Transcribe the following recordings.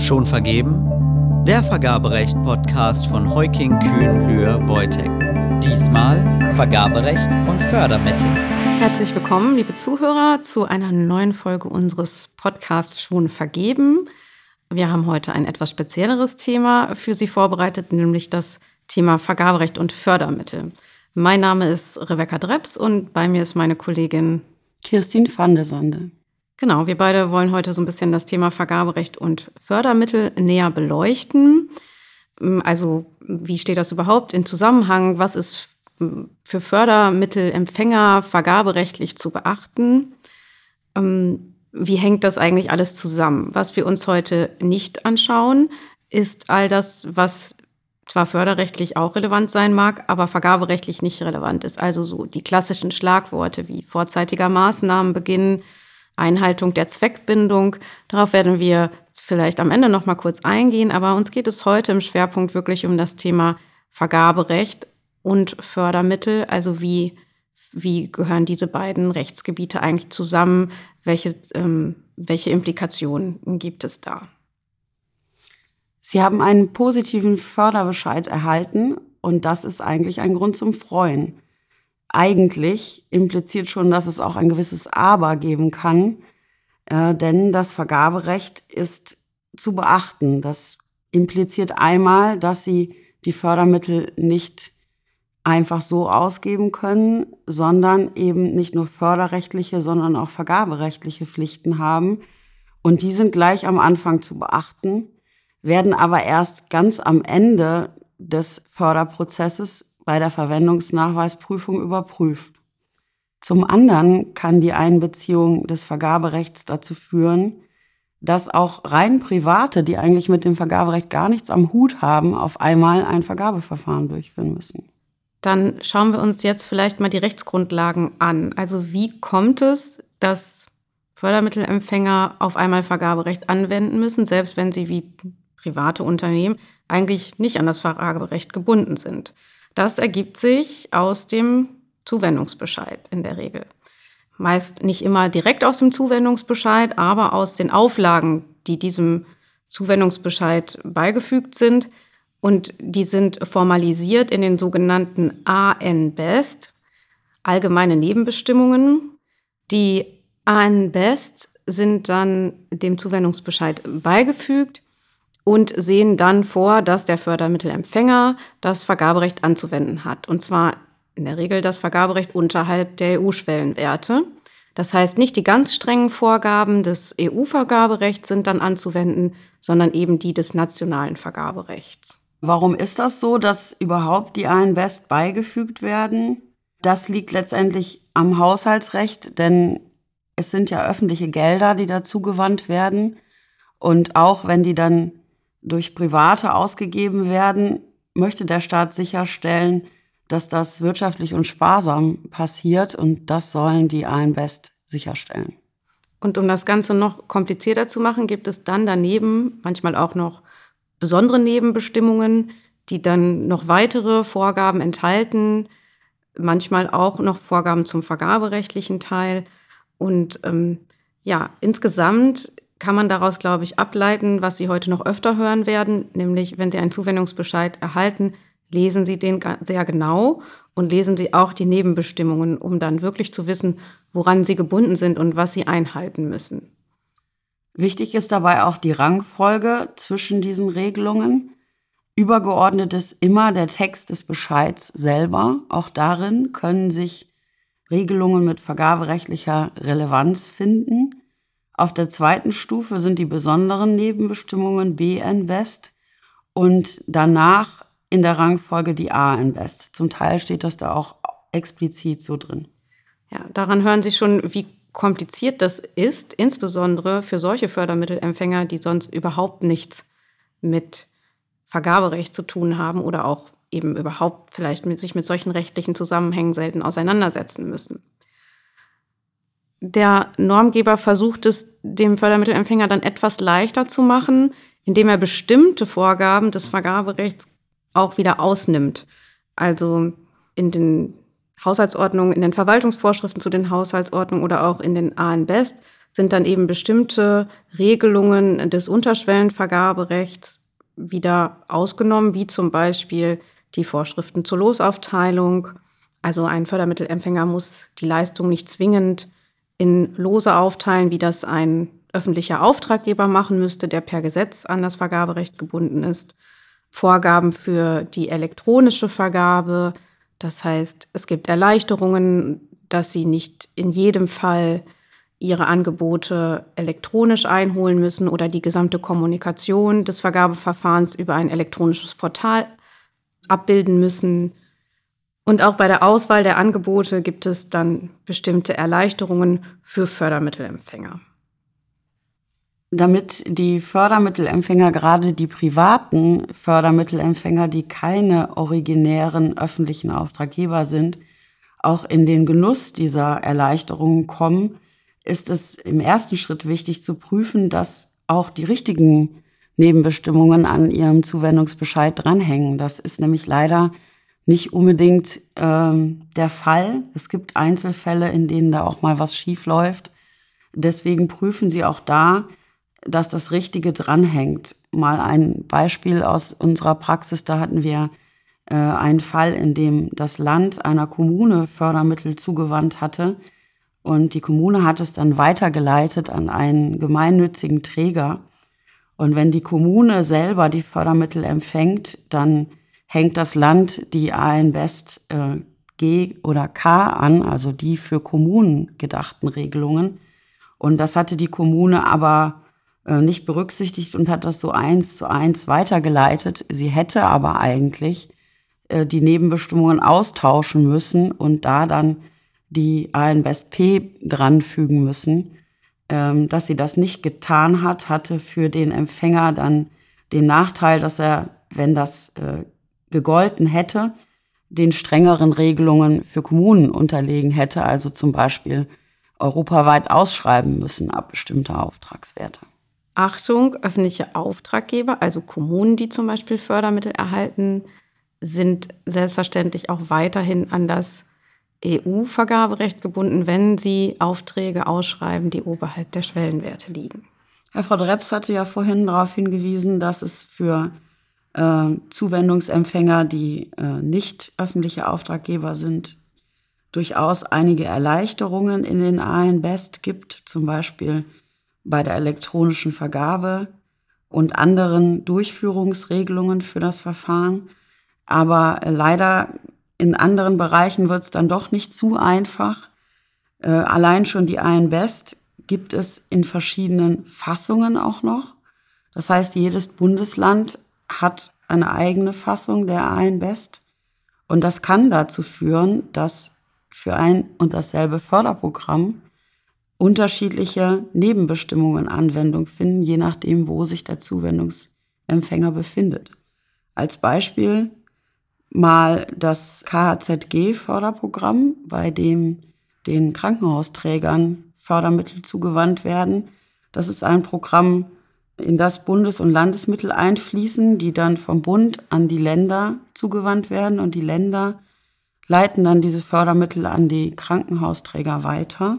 Schon vergeben? Der Vergaberecht-Podcast von Heuking Kühn Lühr Wojtek. Diesmal Vergaberecht und Fördermittel. Herzlich willkommen, liebe Zuhörer, zu einer neuen Folge unseres Podcasts Schon vergeben. Wir haben heute ein etwas spezielleres Thema für Sie vorbereitet, nämlich das Thema Vergaberecht und Fördermittel. Mein Name ist Rebecca Dreps und bei mir ist meine Kollegin Kirstin van der Sande. Genau, wir beide wollen heute so ein bisschen das Thema Vergaberecht und Fördermittel näher beleuchten. Also, wie steht das überhaupt in Zusammenhang? Was ist für Fördermittelempfänger vergaberechtlich zu beachten? Ähm, wie hängt das eigentlich alles zusammen? Was wir uns heute nicht anschauen, ist all das, was zwar förderrechtlich auch relevant sein mag, aber vergaberechtlich nicht relevant ist. Also so die klassischen Schlagworte wie vorzeitiger Maßnahmenbeginn, Einhaltung der Zweckbindung. Darauf werden wir vielleicht am Ende noch mal kurz eingehen, aber uns geht es heute im Schwerpunkt wirklich um das Thema Vergaberecht und Fördermittel, also wie wie gehören diese beiden Rechtsgebiete eigentlich zusammen? Welche, ähm, welche Implikationen gibt es da? Sie haben einen positiven Förderbescheid erhalten und das ist eigentlich ein Grund zum Freuen. Eigentlich impliziert schon, dass es auch ein gewisses Aber geben kann, äh, denn das Vergaberecht ist zu beachten. Das impliziert einmal, dass Sie die Fördermittel nicht einfach so ausgeben können, sondern eben nicht nur förderrechtliche, sondern auch vergaberechtliche Pflichten haben. Und die sind gleich am Anfang zu beachten werden aber erst ganz am Ende des Förderprozesses bei der Verwendungsnachweisprüfung überprüft. Zum anderen kann die Einbeziehung des Vergaberechts dazu führen, dass auch rein Private, die eigentlich mit dem Vergaberecht gar nichts am Hut haben, auf einmal ein Vergabeverfahren durchführen müssen. Dann schauen wir uns jetzt vielleicht mal die Rechtsgrundlagen an. Also wie kommt es, dass Fördermittelempfänger auf einmal Vergaberecht anwenden müssen, selbst wenn sie wie private Unternehmen eigentlich nicht an das Vergaberecht gebunden sind. Das ergibt sich aus dem Zuwendungsbescheid in der Regel. Meist nicht immer direkt aus dem Zuwendungsbescheid, aber aus den Auflagen, die diesem Zuwendungsbescheid beigefügt sind. Und die sind formalisiert in den sogenannten AN-Best, allgemeine Nebenbestimmungen. Die AN-Best sind dann dem Zuwendungsbescheid beigefügt und sehen dann vor, dass der Fördermittelempfänger das Vergaberecht anzuwenden hat. Und zwar in der Regel das Vergaberecht unterhalb der EU-Schwellenwerte. Das heißt, nicht die ganz strengen Vorgaben des EU-Vergaberechts sind dann anzuwenden, sondern eben die des nationalen Vergaberechts. Warum ist das so, dass überhaupt die ANBest beigefügt werden? Das liegt letztendlich am Haushaltsrecht, denn es sind ja öffentliche Gelder, die dazugewandt werden. Und auch wenn die dann durch Private ausgegeben werden, möchte der Staat sicherstellen, dass das wirtschaftlich und sparsam passiert und das sollen die ANBest sicherstellen. Und um das Ganze noch komplizierter zu machen, gibt es dann daneben manchmal auch noch besondere Nebenbestimmungen, die dann noch weitere Vorgaben enthalten, manchmal auch noch Vorgaben zum vergaberechtlichen Teil. Und ähm, ja, insgesamt kann man daraus, glaube ich, ableiten, was Sie heute noch öfter hören werden, nämlich wenn Sie einen Zuwendungsbescheid erhalten, lesen Sie den sehr genau und lesen Sie auch die Nebenbestimmungen, um dann wirklich zu wissen, woran Sie gebunden sind und was Sie einhalten müssen. Wichtig ist dabei auch die Rangfolge zwischen diesen Regelungen. Übergeordnet ist immer der Text des Bescheids selber. Auch darin können sich Regelungen mit vergaberechtlicher Relevanz finden. Auf der zweiten Stufe sind die besonderen Nebenbestimmungen BN West und danach in der Rangfolge die AN West. Zum Teil steht das da auch explizit so drin. Ja, daran hören Sie schon, wie kompliziert das ist, insbesondere für solche Fördermittelempfänger, die sonst überhaupt nichts mit Vergaberecht zu tun haben oder auch eben überhaupt vielleicht mit sich mit solchen rechtlichen Zusammenhängen selten auseinandersetzen müssen der Normgeber versucht es dem Fördermittelempfänger dann etwas leichter zu machen, indem er bestimmte Vorgaben des Vergaberechts auch wieder ausnimmt. Also in den Haushaltsordnungen, in den Verwaltungsvorschriften zu den Haushaltsordnungen oder auch in den AN-Best sind dann eben bestimmte Regelungen des Unterschwellenvergaberechts wieder ausgenommen, wie zum Beispiel die Vorschriften zur Losaufteilung. Also ein Fördermittelempfänger muss die Leistung nicht zwingend in Lose aufteilen, wie das ein öffentlicher Auftraggeber machen müsste, der per Gesetz an das Vergaberecht gebunden ist. Vorgaben für die elektronische Vergabe, das heißt, es gibt Erleichterungen, dass sie nicht in jedem Fall ihre Angebote elektronisch einholen müssen oder die gesamte Kommunikation des Vergabeverfahrens über ein elektronisches Portal abbilden müssen. Und auch bei der Auswahl der Angebote gibt es dann bestimmte Erleichterungen für Fördermittelempfänger. Damit die Fördermittelempfänger, gerade die privaten Fördermittelempfänger, die keine originären öffentlichen Auftraggeber sind, auch in den Genuss dieser Erleichterungen kommen, ist es im ersten Schritt wichtig zu prüfen, dass auch die richtigen Nebenbestimmungen an ihrem Zuwendungsbescheid dranhängen. Das ist nämlich leider nicht unbedingt ähm, der Fall. Es gibt Einzelfälle, in denen da auch mal was schief läuft. Deswegen prüfen Sie auch da, dass das Richtige dranhängt. Mal ein Beispiel aus unserer Praxis, da hatten wir äh, einen Fall, in dem das Land einer Kommune Fördermittel zugewandt hatte und die Kommune hat es dann weitergeleitet an einen gemeinnützigen Träger. Und wenn die Kommune selber die Fördermittel empfängt, dann hängt das Land die ANBest äh, G oder K an, also die für Kommunen gedachten Regelungen. Und das hatte die Kommune aber äh, nicht berücksichtigt und hat das so eins zu eins weitergeleitet. Sie hätte aber eigentlich äh, die Nebenbestimmungen austauschen müssen und da dann die ANBest P dranfügen müssen. Ähm, dass sie das nicht getan hat, hatte für den Empfänger dann den Nachteil, dass er, wenn das äh, gegolten hätte, den strengeren Regelungen für Kommunen unterlegen hätte, also zum Beispiel europaweit ausschreiben müssen ab bestimmter Auftragswerte. Achtung, öffentliche Auftraggeber, also Kommunen, die zum Beispiel Fördermittel erhalten, sind selbstverständlich auch weiterhin an das EU-Vergaberecht gebunden, wenn sie Aufträge ausschreiben, die oberhalb der Schwellenwerte liegen. Herr Frau Dreps hatte ja vorhin darauf hingewiesen, dass es für äh, Zuwendungsempfänger, die äh, nicht öffentliche Auftraggeber sind, durchaus einige Erleichterungen in den ANBest gibt, zum Beispiel bei der elektronischen Vergabe und anderen Durchführungsregelungen für das Verfahren. Aber leider in anderen Bereichen wird es dann doch nicht zu einfach. Äh, allein schon die ANBest gibt es in verschiedenen Fassungen auch noch. Das heißt, jedes Bundesland hat eine eigene Fassung der ANBest. Und das kann dazu führen, dass für ein und dasselbe Förderprogramm unterschiedliche Nebenbestimmungen Anwendung finden, je nachdem, wo sich der Zuwendungsempfänger befindet. Als Beispiel mal das KHZG-Förderprogramm, bei dem den Krankenhausträgern Fördermittel zugewandt werden. Das ist ein Programm, in das Bundes- und Landesmittel einfließen, die dann vom Bund an die Länder zugewandt werden und die Länder leiten dann diese Fördermittel an die Krankenhausträger weiter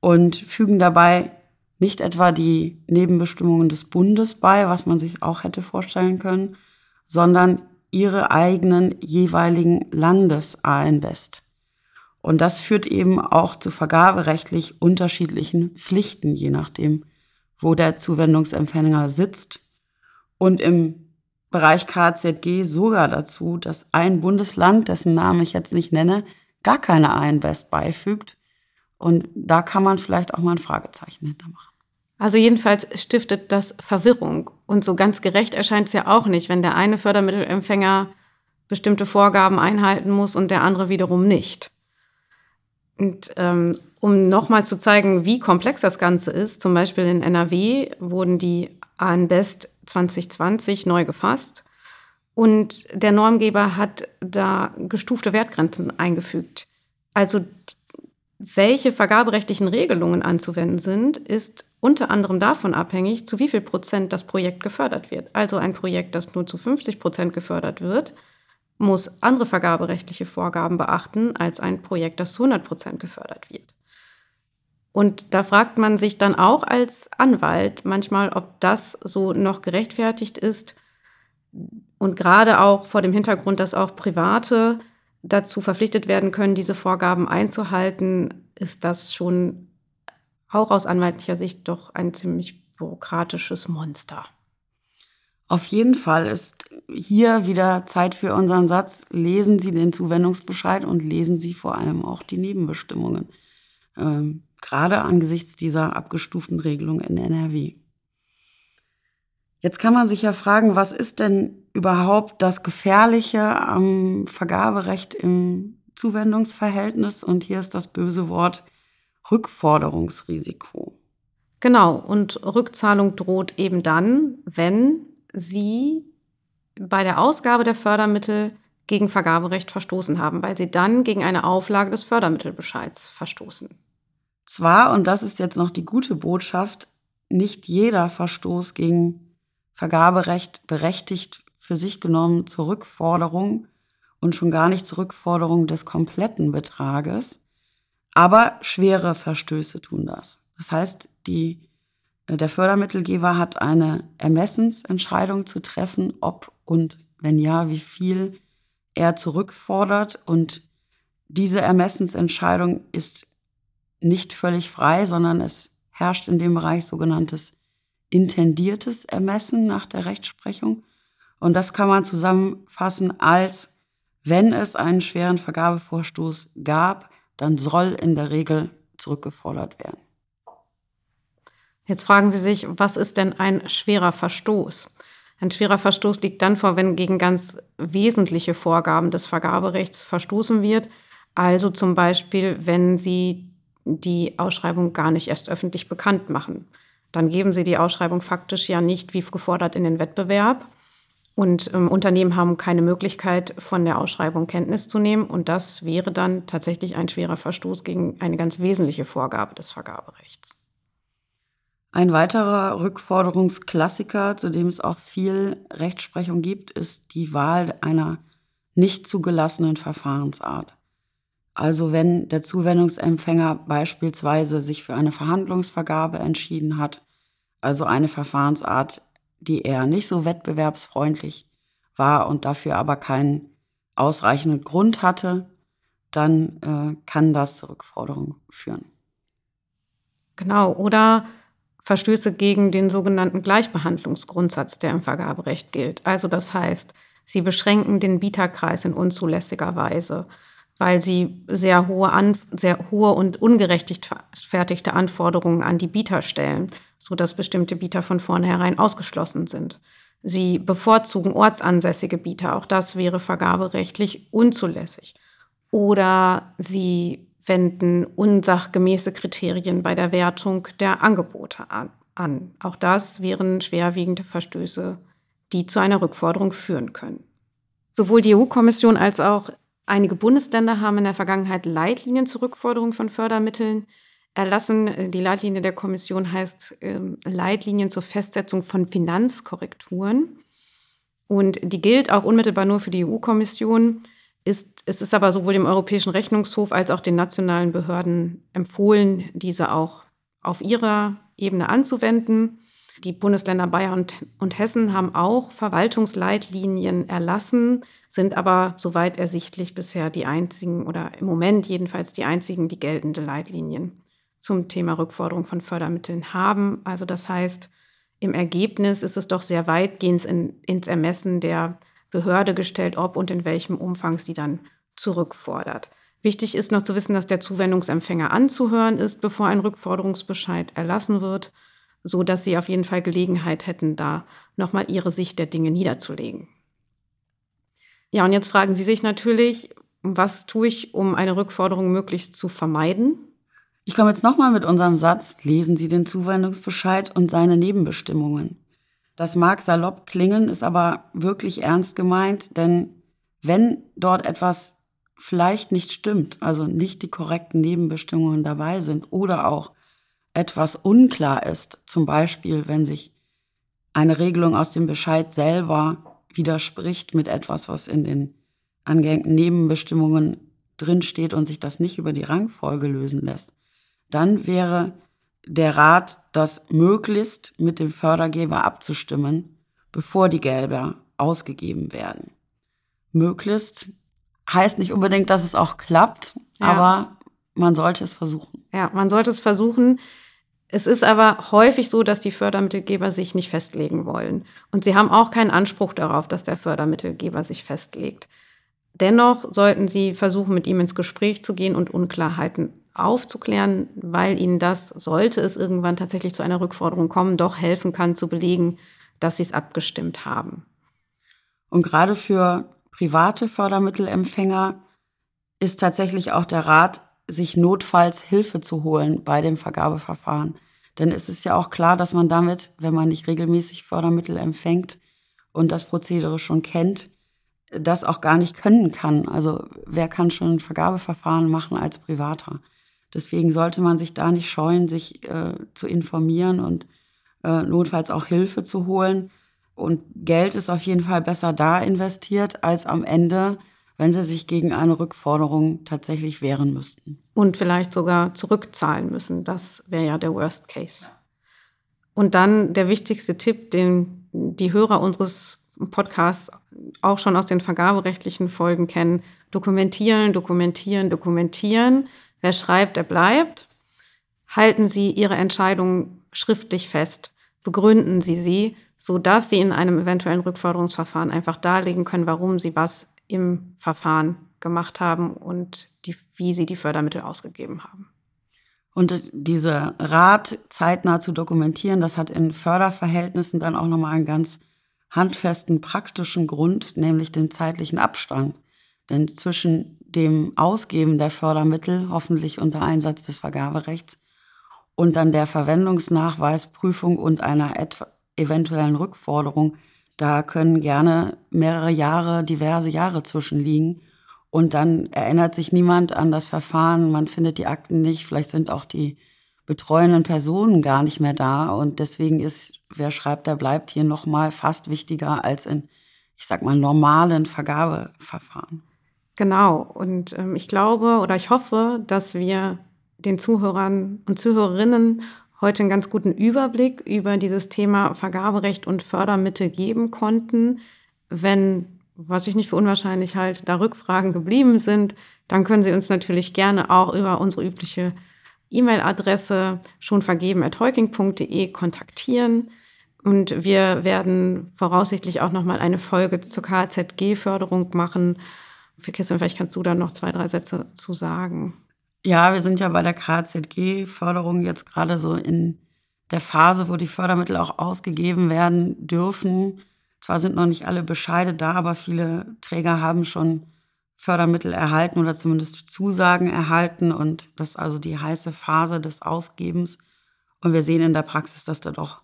und fügen dabei nicht etwa die Nebenbestimmungen des Bundes bei, was man sich auch hätte vorstellen können, sondern ihre eigenen jeweiligen Landes-A-Invest. Und das führt eben auch zu vergaberechtlich unterschiedlichen Pflichten, je nachdem, wo der Zuwendungsempfänger sitzt. Und im Bereich KZG sogar dazu, dass ein Bundesland, dessen Namen ich jetzt nicht nenne, gar keine A-Invest beifügt. Und da kann man vielleicht auch mal ein Fragezeichen hintermachen. Also jedenfalls stiftet das Verwirrung. Und so ganz gerecht erscheint es ja auch nicht, wenn der eine Fördermittelempfänger bestimmte Vorgaben einhalten muss und der andere wiederum nicht. Und ähm, um nochmal zu zeigen, wie komplex das Ganze ist, zum Beispiel in NRW wurden die ANBEST 2020 neu gefasst und der Normgeber hat da gestufte Wertgrenzen eingefügt. Also welche vergaberechtlichen Regelungen anzuwenden sind, ist unter anderem davon abhängig, zu wie viel Prozent das Projekt gefördert wird. Also ein Projekt, das nur zu 50 Prozent gefördert wird, muss andere vergaberechtliche Vorgaben beachten als ein Projekt, das zu 100 Prozent gefördert wird. Und da fragt man sich dann auch als Anwalt manchmal, ob das so noch gerechtfertigt ist. Und gerade auch vor dem Hintergrund, dass auch Private dazu verpflichtet werden können, diese Vorgaben einzuhalten, ist das schon auch aus anwaltlicher Sicht doch ein ziemlich bürokratisches Monster. Auf jeden Fall ist hier wieder Zeit für unseren Satz. Lesen Sie den Zuwendungsbescheid und lesen Sie vor allem auch die Nebenbestimmungen. Ähm, gerade angesichts dieser abgestuften Regelung in NRW. Jetzt kann man sich ja fragen, was ist denn überhaupt das Gefährliche am Vergaberecht im Zuwendungsverhältnis? Und hier ist das böse Wort Rückforderungsrisiko. Genau, und Rückzahlung droht eben dann, wenn Sie bei der Ausgabe der Fördermittel gegen Vergaberecht verstoßen haben, weil Sie dann gegen eine Auflage des Fördermittelbescheids verstoßen. Zwar, und das ist jetzt noch die gute Botschaft, nicht jeder Verstoß gegen Vergaberecht berechtigt für sich genommen zur Rückforderung und schon gar nicht zur Rückforderung des kompletten Betrages, aber schwere Verstöße tun das. Das heißt, die der Fördermittelgeber hat eine Ermessensentscheidung zu treffen, ob und wenn ja, wie viel er zurückfordert. Und diese Ermessensentscheidung ist nicht völlig frei, sondern es herrscht in dem Bereich sogenanntes intendiertes Ermessen nach der Rechtsprechung. Und das kann man zusammenfassen als, wenn es einen schweren Vergabevorstoß gab, dann soll in der Regel zurückgefordert werden. Jetzt fragen Sie sich, was ist denn ein schwerer Verstoß? Ein schwerer Verstoß liegt dann vor, wenn gegen ganz wesentliche Vorgaben des Vergaberechts verstoßen wird. Also zum Beispiel, wenn Sie die Ausschreibung gar nicht erst öffentlich bekannt machen. Dann geben Sie die Ausschreibung faktisch ja nicht wie gefordert in den Wettbewerb. Und ähm, Unternehmen haben keine Möglichkeit, von der Ausschreibung Kenntnis zu nehmen. Und das wäre dann tatsächlich ein schwerer Verstoß gegen eine ganz wesentliche Vorgabe des Vergaberechts. Ein weiterer Rückforderungsklassiker, zu dem es auch viel Rechtsprechung gibt, ist die Wahl einer nicht zugelassenen Verfahrensart. Also wenn der Zuwendungsempfänger beispielsweise sich für eine Verhandlungsvergabe entschieden hat, also eine Verfahrensart, die eher nicht so wettbewerbsfreundlich war und dafür aber keinen ausreichenden Grund hatte, dann äh, kann das zur Rückforderung führen. Genau, oder Verstöße gegen den sogenannten Gleichbehandlungsgrundsatz, der im Vergaberecht gilt. Also das heißt, sie beschränken den Bieterkreis in unzulässiger Weise, weil sie sehr hohe, an, sehr hohe und ungerechtfertigte Anforderungen an die Bieter stellen, sodass bestimmte Bieter von vornherein ausgeschlossen sind. Sie bevorzugen ortsansässige Bieter, auch das wäre vergaberechtlich unzulässig. Oder sie wenden unsachgemäße Kriterien bei der Wertung der Angebote an. an. Auch das wären schwerwiegende Verstöße, die zu einer Rückforderung führen können. Sowohl die EU-Kommission als auch einige Bundesländer haben in der Vergangenheit Leitlinien zur Rückforderung von Fördermitteln erlassen. Die Leitlinie der Kommission heißt äh, Leitlinien zur Festsetzung von Finanzkorrekturen. Und die gilt auch unmittelbar nur für die EU-Kommission ist, es ist aber sowohl dem Europäischen Rechnungshof als auch den nationalen Behörden empfohlen, diese auch auf ihrer Ebene anzuwenden. Die Bundesländer Bayern und, und Hessen haben auch Verwaltungsleitlinien erlassen, sind aber soweit ersichtlich bisher die einzigen oder im Moment jedenfalls die einzigen, die geltende Leitlinien zum Thema Rückforderung von Fördermitteln haben. Also das heißt, im Ergebnis ist es doch sehr weitgehend in, ins Ermessen der Behörde gestellt, ob und in welchem Umfang sie dann zurückfordert. Wichtig ist noch zu wissen, dass der Zuwendungsempfänger anzuhören ist, bevor ein Rückforderungsbescheid erlassen wird, so dass Sie auf jeden Fall Gelegenheit hätten, da nochmal Ihre Sicht der Dinge niederzulegen. Ja, und jetzt fragen Sie sich natürlich, was tue ich, um eine Rückforderung möglichst zu vermeiden? Ich komme jetzt nochmal mit unserem Satz, lesen Sie den Zuwendungsbescheid und seine Nebenbestimmungen. Das mag salopp klingen, ist aber wirklich ernst gemeint, denn wenn dort etwas vielleicht nicht stimmt, also nicht die korrekten Nebenbestimmungen dabei sind oder auch etwas unklar ist, zum Beispiel wenn sich eine Regelung aus dem Bescheid selber widerspricht mit etwas, was in den angehängten Nebenbestimmungen drinsteht und sich das nicht über die Rangfolge lösen lässt, dann wäre der Rat, das möglichst mit dem Fördergeber abzustimmen, bevor die Gelder ausgegeben werden. Möglichst heißt nicht unbedingt, dass es auch klappt, ja. aber man sollte es versuchen. Ja, man sollte es versuchen. Es ist aber häufig so, dass die Fördermittelgeber sich nicht festlegen wollen. Und sie haben auch keinen Anspruch darauf, dass der Fördermittelgeber sich festlegt. Dennoch sollten sie versuchen, mit ihm ins Gespräch zu gehen und Unklarheiten aufzuklären, weil ihnen das, sollte es irgendwann tatsächlich zu einer Rückforderung kommen, doch helfen kann zu belegen, dass sie es abgestimmt haben. Und gerade für private Fördermittelempfänger ist tatsächlich auch der Rat, sich notfalls Hilfe zu holen bei dem Vergabeverfahren. Denn es ist ja auch klar, dass man damit, wenn man nicht regelmäßig Fördermittel empfängt und das Prozedere schon kennt, das auch gar nicht können kann. Also wer kann schon ein Vergabeverfahren machen als Privater? Deswegen sollte man sich da nicht scheuen, sich äh, zu informieren und äh, notfalls auch Hilfe zu holen. Und Geld ist auf jeden Fall besser da investiert, als am Ende, wenn sie sich gegen eine Rückforderung tatsächlich wehren müssten. Und vielleicht sogar zurückzahlen müssen. Das wäre ja der Worst Case. Und dann der wichtigste Tipp, den die Hörer unseres Podcasts auch schon aus den vergaberechtlichen Folgen kennen. Dokumentieren, dokumentieren, dokumentieren. Wer schreibt, der bleibt. Halten Sie Ihre Entscheidung schriftlich fest. Begründen Sie sie, sodass Sie in einem eventuellen Rückforderungsverfahren einfach darlegen können, warum Sie was im Verfahren gemacht haben und die, wie Sie die Fördermittel ausgegeben haben. Und diese Rat zeitnah zu dokumentieren, das hat in Förderverhältnissen dann auch nochmal einen ganz handfesten praktischen Grund, nämlich den zeitlichen Abstand. Denn zwischen dem Ausgeben der Fördermittel, hoffentlich unter Einsatz des Vergaberechts, und dann der Verwendungsnachweisprüfung und einer eventuellen Rückforderung, da können gerne mehrere Jahre, diverse Jahre zwischenliegen. Und dann erinnert sich niemand an das Verfahren, man findet die Akten nicht, vielleicht sind auch die betreuenden Personen gar nicht mehr da. Und deswegen ist, wer schreibt, der bleibt hier nochmal fast wichtiger als in, ich sag mal, normalen Vergabeverfahren. Genau. Und ähm, ich glaube oder ich hoffe, dass wir den Zuhörern und Zuhörerinnen heute einen ganz guten Überblick über dieses Thema Vergaberecht und Fördermittel geben konnten. Wenn, was ich nicht für unwahrscheinlich halte, da Rückfragen geblieben sind, dann können Sie uns natürlich gerne auch über unsere übliche E-Mail-Adresse schon vergeben at heuking.de kontaktieren. Und wir werden voraussichtlich auch nochmal eine Folge zur KZG-Förderung machen. Für Christian, vielleicht kannst du da noch zwei, drei Sätze zu sagen. Ja, wir sind ja bei der KZG-Förderung jetzt gerade so in der Phase, wo die Fördermittel auch ausgegeben werden dürfen. Zwar sind noch nicht alle Bescheide da, aber viele Träger haben schon Fördermittel erhalten oder zumindest Zusagen erhalten. Und das ist also die heiße Phase des Ausgebens. Und wir sehen in der Praxis, dass da doch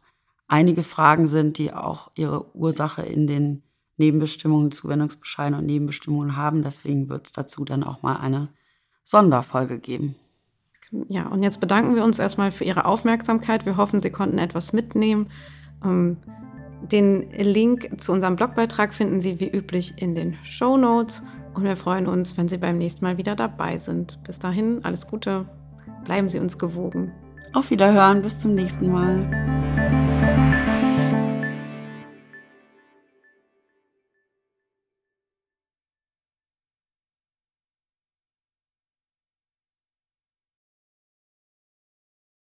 einige Fragen sind, die auch ihre Ursache in den Nebenbestimmungen, Zuwendungsbescheiden und Nebenbestimmungen haben. Deswegen wird es dazu dann auch mal eine Sonderfolge geben. Ja, und jetzt bedanken wir uns erstmal für Ihre Aufmerksamkeit. Wir hoffen, Sie konnten etwas mitnehmen. Ähm, den Link zu unserem Blogbeitrag finden Sie wie üblich in den Show Notes. Und wir freuen uns, wenn Sie beim nächsten Mal wieder dabei sind. Bis dahin, alles Gute. Bleiben Sie uns gewogen. Auf Wiederhören, bis zum nächsten Mal.